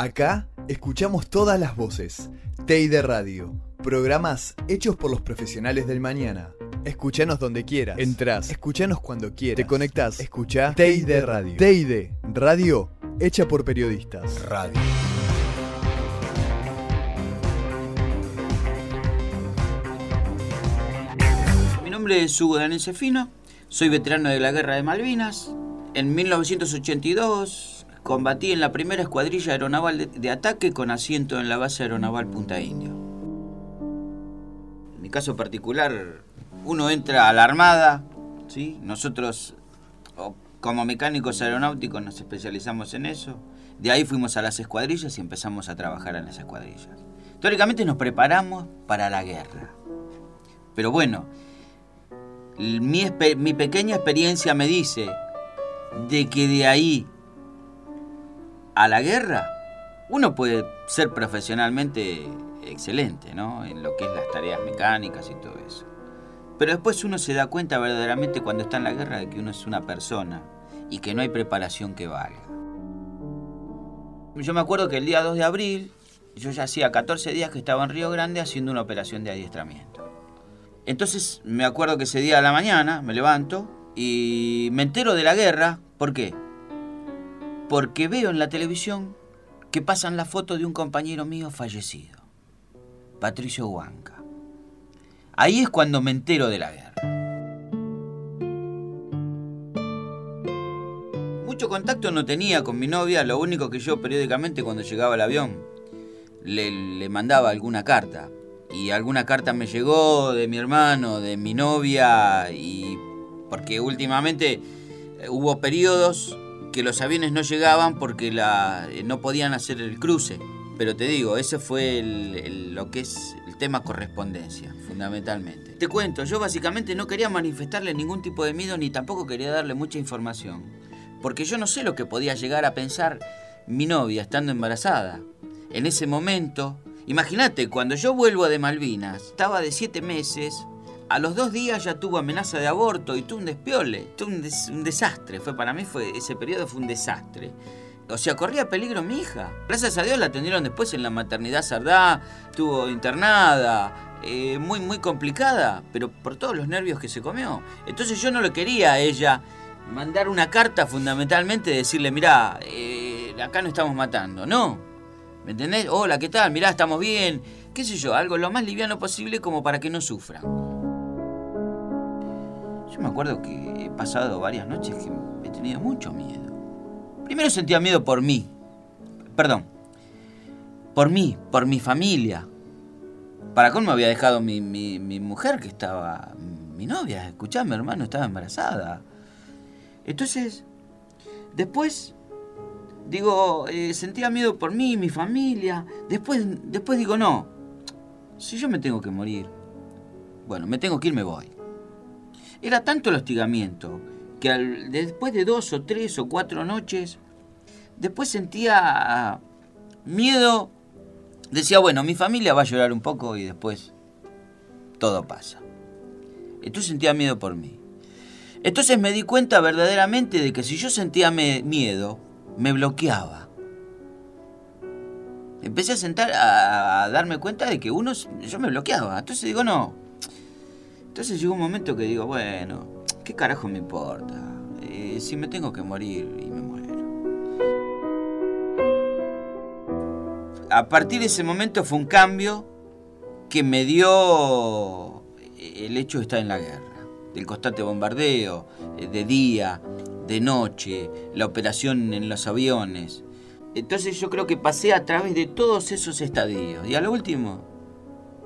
Acá escuchamos todas las voces. Teide Radio. Programas hechos por los profesionales del mañana. Escuchanos donde quieras. Entrás. Escuchanos cuando quieras. Te conectás. Escucha Teide Radio. Teide Radio hecha por periodistas. Radio. Mi nombre es Hugo Danese Fino. Soy veterano de la Guerra de Malvinas. En 1982 combatí en la primera escuadrilla aeronaval de, ataque con asiento en la base aeronaval Punta Indio. En mi caso particular, uno entra a la Armada, ¿sí? nosotros como mecánicos aeronáuticos nos especializamos en eso. De ahí fuimos a las escuadrillas y empezamos a trabajar en las escuadrillas. Teóricamente nos preparamos para la guerra. Pero bueno, mi pequeña experiencia me dice de que de ahí a la guerra uno puede ser profesionalmente excelente, ¿no? En lo que es las tareas mecánicas y todo eso. Pero después uno se da cuenta verdaderamente cuando está en la guerra de que uno es una persona y que no hay preparación que valga. Yo me acuerdo que el día 2 de abril, yo ya hacía 14 días que estaba en Río Grande haciendo una operación de adiestramiento. Entonces me acuerdo que ese día a la mañana me levanto y me entero de la guerra. ¿Por qué? Porque veo en la televisión que pasan la foto de un compañero mío fallecido, Patricio Huanca. Ahí es cuando me entero de la guerra. Mucho contacto no tenía con mi novia, lo único que yo periódicamente cuando llegaba al avión le, le mandaba alguna carta. Y alguna carta me llegó de mi hermano, de mi novia, y porque últimamente eh, hubo periodos que los aviones no llegaban porque la, eh, no podían hacer el cruce. Pero te digo, ese fue lo que es el tema correspondencia, fundamentalmente. Te cuento, yo básicamente no quería manifestarle ningún tipo de miedo ni tampoco quería darle mucha información. Porque yo no sé lo que podía llegar a pensar mi novia estando embarazada. En ese momento, imagínate, cuando yo vuelvo de Malvinas, estaba de siete meses, a los dos días ya tuvo amenaza de aborto y tuvo un despiole, tuvo un, des- un desastre. Fue para mí fue ese periodo fue un desastre. O sea, corría peligro mi hija. Gracias a Dios la atendieron después en la maternidad Sardá, estuvo internada, eh, muy, muy complicada, pero por todos los nervios que se comió. Entonces yo no le quería a ella mandar una carta fundamentalmente, decirle, mirá, eh, acá no estamos matando. No. ¿Me entendés? Hola, ¿qué tal? Mirá, estamos bien. ¿Qué sé yo? Algo lo más liviano posible como para que no sufran. Me acuerdo que he pasado varias noches que he tenido mucho miedo. Primero sentía miedo por mí. Perdón. Por mí, por mi familia. Para cómo me había dejado mi, mi- mi mujer que estaba... Mi novia, escuchame hermano, estaba embarazada. Entonces, después, digo, eh, sentía miedo por mí, mi familia. Después, después digo, no, si yo me tengo que morir, bueno, me tengo que ir, me voy. Era tanto el hostigamiento que después de dos o tres o cuatro noches, después sentía miedo. Decía, bueno, mi familia va a llorar un poco y después todo pasa. Entonces sentía miedo por mí. Entonces me di cuenta verdaderamente de que si yo sentía miedo, me bloqueaba. Empecé a sentar a, a darme cuenta de que uno, yo me bloqueaba. Entonces digo, no. Entonces llegó un momento que digo, bueno, ¿qué carajo me importa? Eh, si me tengo que morir y me muero. A partir de ese momento fue un cambio que me dio el hecho de estar en la guerra, del constante bombardeo, eh, de día, de noche, la operación en los aviones. Entonces yo creo que pasé a través de todos esos estadios. Y al último,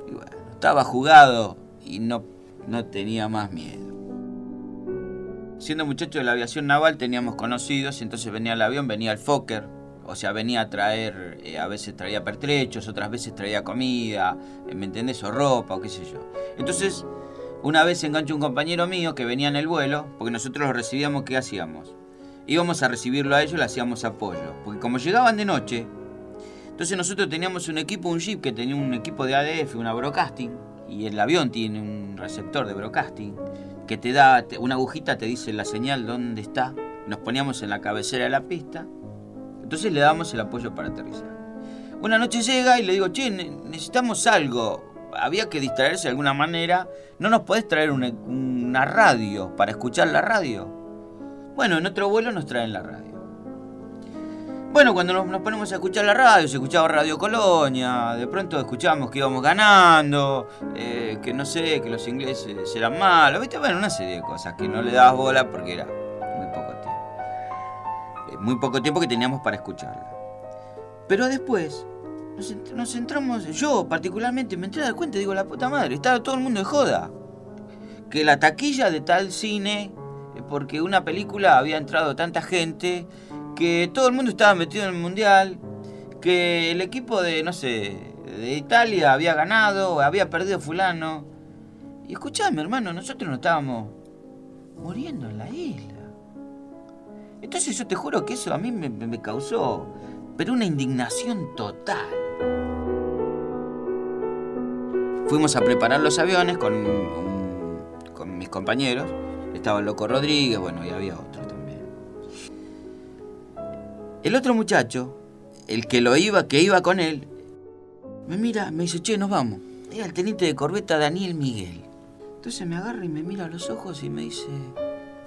y bueno, estaba jugado y no, no tenía más miedo. Siendo muchacho de la aviación naval teníamos conocidos, entonces venía el avión, venía el Fokker, o sea, venía a traer, eh, a veces traía pertrechos, otras veces traía comida, eh, ¿me entendés? O ropa, o qué sé yo. Entonces, una vez enganchó un compañero mío que venía en el vuelo, porque nosotros lo recibíamos, ¿qué hacíamos? Íbamos a recibirlo a ellos, le hacíamos apoyo. Porque como llegaban de noche, entonces nosotros teníamos un equipo, un jeep que tenía un equipo de ADF, una broadcasting, y el avión tiene un receptor de broadcasting que te da una agujita, te dice la señal dónde está. Nos poníamos en la cabecera de la pista, entonces le dábamos el apoyo para aterrizar. Una noche llega y le digo, che, necesitamos algo. Había que distraerse de alguna manera. ¿No nos podés traer una, una radio para escuchar la radio? Bueno, en otro vuelo nos traen la radio. Bueno, cuando nos, ponemos a escuchar la radio, se escuchaba Radio Colonia, de pronto escuchábamos que íbamos ganando, eh, que no sé, que los ingleses eran malos, ¿viste? Bueno, una serie de cosas que no le dabas bola porque era muy poco tiempo. Eh, muy poco tiempo que teníamos para escucharla. Pero después nos, nos entramos, yo particularmente me entré a dar cuenta, digo, la puta madre, estaba todo el mundo de joda. Que la taquilla de tal cine, eh, porque una película había entrado tanta gente que todo el mundo estaba metido en el mundial, que el equipo de, no sé, de Italia había ganado, había perdido fulano. Y escuchame, hermano, nosotros no estábamos muriendo en la isla. Entonces yo te juro que eso a mí me, causó, pero una indignación total. Fuimos a preparar los aviones con, con mis compañeros. Estaba el Loco Rodríguez, bueno, y había otro. El otro muchacho, el que lo iba, que iba con él, me mira, me dice, che, nos vamos. Era el teniente de corbeta Daniel Miguel. Entonces me agarra y me mira a los ojos y me dice,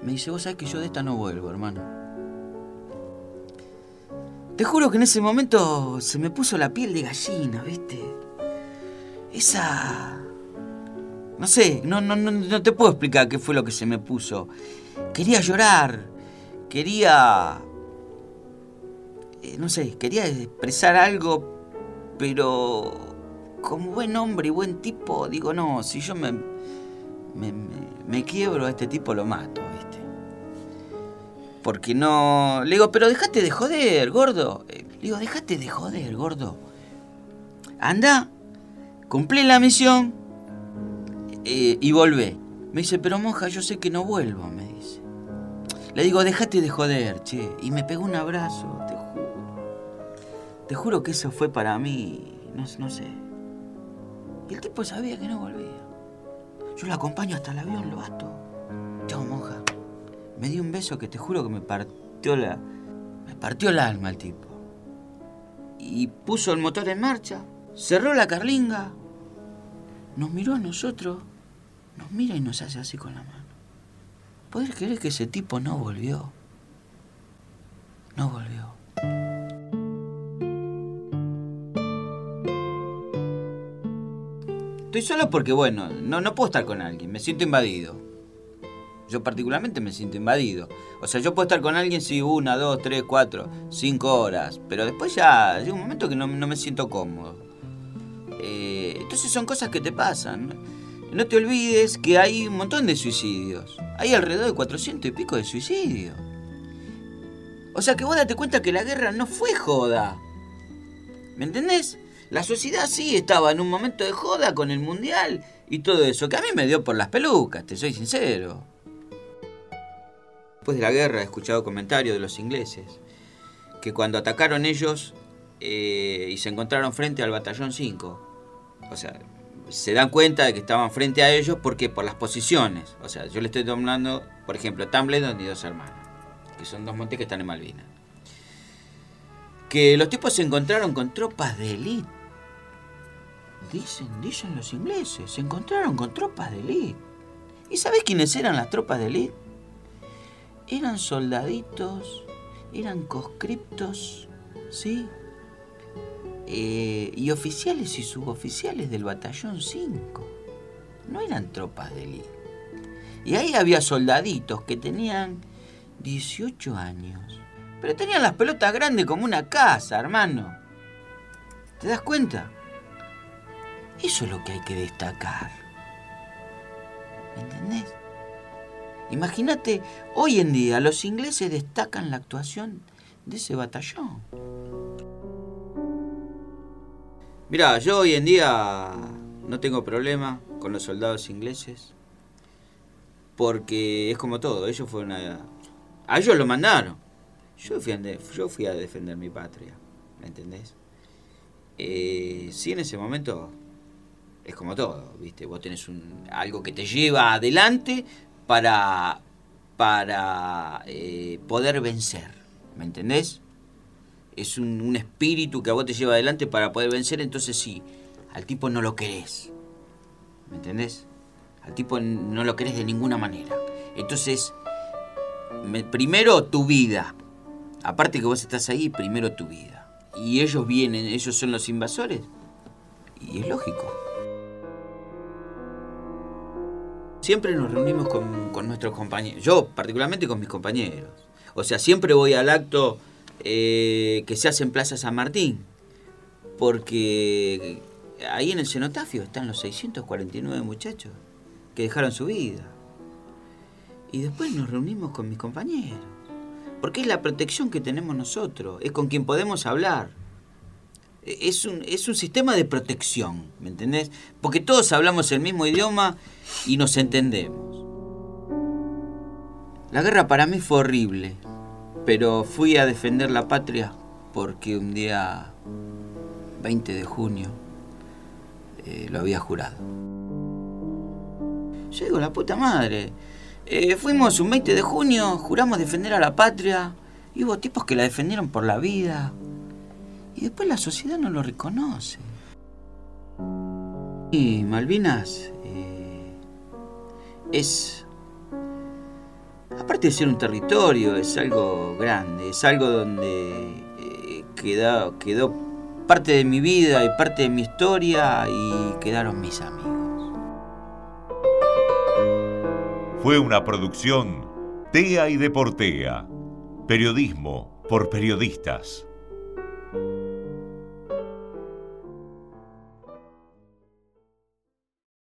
me dice, vos sabés que yo de esta no vuelvo, hermano. Te juro que en ese momento se me puso la piel de gallina, ¿viste? Esa... No sé, no, no, no, no te puedo explicar qué fue lo que se me puso. Quería llorar, quería eh, no sé, quería expresar algo, pero como buen hombre y buen tipo, digo, no, si yo me, me, quiebro a este tipo lo mato, ¿viste? Porque no... Le digo, pero dejate de joder, gordo. Eh, le digo, dejate de joder, gordo. Anda, cumplí la misión eh, y volvé. Me dice, pero monja, yo sé que no vuelvo, me dice. Le digo, dejate de joder, che. Y me pegó un abrazo, te te juro que eso fue para mí, no, sé. Y el tipo sabía que no volvía. Yo lo acompaño hasta el avión, lo basto. Chao, monja. Me dio un beso que te juro que me partió la. Me partió el alma el tipo. Y puso el motor en marcha. Cerró la carlinga. Nos miró a nosotros. Nos mira y nos hace así con la mano. ¿Podés creer que ese tipo no volvió? No volvió. Estoy solo porque, bueno, no, no puedo estar con alguien, me siento invadido. Yo particularmente me siento invadido. O sea, yo puedo estar con alguien si una, dos, tres, cuatro, cinco horas, pero después ya llega un momento que no, me siento cómodo. Eh, entonces son cosas que te pasan. No te olvides que hay un montón de suicidios. Hay alrededor de 400 y pico de suicidios. O sea que vos date cuenta que la guerra no fue joda. ¿Me entendés? La sociedad sí estaba en un momento de joda con el mundial y todo eso, que a mí me dio por las pelucas, te soy sincero. Después de la guerra he escuchado comentarios de los ingleses, que cuando atacaron ellos eh, y se encontraron frente al batallón 5, o sea, se dan cuenta de que estaban frente a ellos porque por las posiciones. O sea, yo le estoy nombrando, por ejemplo, Tumbledon y dos hermanos, que son dos montes que están en Malvinas. Que los tipos se encontraron con tropas de élite Dicen, dicen los ingleses, se encontraron con tropas de élite. ¿Y sabes quiénes eran las tropas de élite? Eran soldaditos, eran conscriptos, ¿sí? Eh, y oficiales y suboficiales del batallón 5. No eran tropas de élite. Y ahí había soldaditos que tenían 18 años. Pero tenían las pelotas grandes como una casa, hermano. ¿Te das cuenta? Eso es lo que hay que destacar. ¿Me entendés? Imagínate, hoy en día los ingleses destacan la actuación de ese batallón. Mira, yo hoy en día no tengo problema con los soldados ingleses. Porque es como todo, ellos fueron a... A ellos lo mandaron. Yo fui a, yo fui a defender mi patria, ¿me entendés? Eh, sí, en ese momento es como todo, ¿viste? Vos tenés un, algo que te lleva adelante para, para eh, poder vencer, ¿me entendés? es un, espíritu que a vos te lleva adelante para poder vencer, entonces sí, al tipo no lo querés. ¿Me entendés? Al tipo no lo querés de ninguna manera. Entonces, primero tu vida. Aparte que vos estás ahí, primero tu vida. Y ellos vienen, ellos son los invasores. Y es lógico. Siempre nos reunimos con, con nuestros compañeros. Yo, particularmente con mis compañeros. O sea, siempre voy al acto eh, que se hace en Plaza San Martín. Porque ahí en el cenotafio están los 649 muchachos que dejaron su vida. Y después nos reunimos con mis compañeros. Porque es la protección que tenemos nosotros, es con quien podemos hablar. Es un, es un sistema de protección, ¿me entendés? Porque todos hablamos el mismo idioma y nos entendemos. La guerra para mí fue horrible, pero fui a defender la patria porque un día 20 de junio eh, lo había jurado. Yo la puta madre. Eh, fuimos un 20 de junio, juramos defender a la patria, y hubo tipos que la defendieron por la vida, y después la sociedad no lo reconoce. Y Malvinas eh, es aparte de ser un territorio, es algo grande, es algo donde eh, quedó, quedó parte de mi vida y parte de mi historia y quedaron mis amigos. Fue una producción TEA y Deportea. Periodismo por periodistas.